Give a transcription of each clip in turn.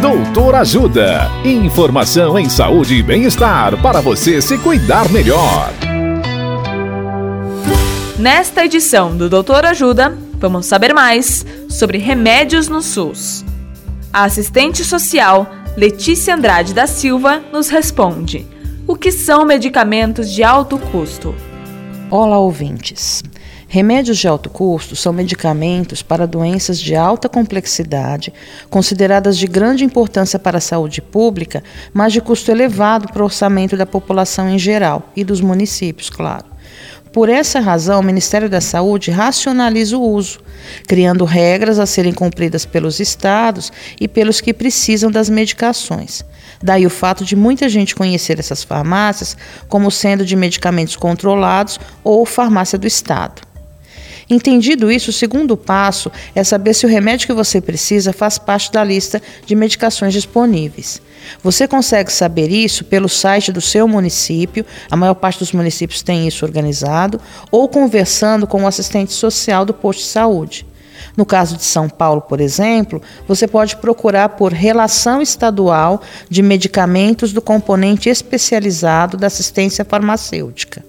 Doutor Ajuda. Informação em saúde e bem-estar para você se cuidar melhor. Nesta edição do Doutor Ajuda, vamos saber mais sobre remédios no SUS. A assistente social Letícia Andrade da Silva nos responde: O que são medicamentos de alto custo? Olá, ouvintes. Remédios de alto custo são medicamentos para doenças de alta complexidade, consideradas de grande importância para a saúde pública, mas de custo elevado para o orçamento da população em geral e dos municípios, claro. Por essa razão, o Ministério da Saúde racionaliza o uso, criando regras a serem cumpridas pelos estados e pelos que precisam das medicações. Daí o fato de muita gente conhecer essas farmácias como sendo de medicamentos controlados ou farmácia do Estado. Entendido isso, o segundo passo é saber se o remédio que você precisa faz parte da lista de medicações disponíveis. Você consegue saber isso pelo site do seu município, a maior parte dos municípios tem isso organizado, ou conversando com o assistente social do posto de saúde. No caso de São Paulo, por exemplo, você pode procurar por relação estadual de medicamentos do componente especializado da assistência farmacêutica.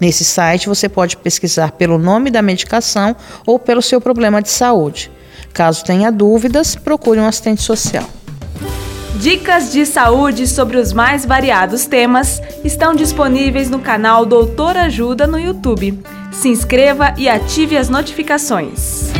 Nesse site você pode pesquisar pelo nome da medicação ou pelo seu problema de saúde. Caso tenha dúvidas, procure um assistente social. Dicas de saúde sobre os mais variados temas estão disponíveis no canal Doutor Ajuda no YouTube. Se inscreva e ative as notificações.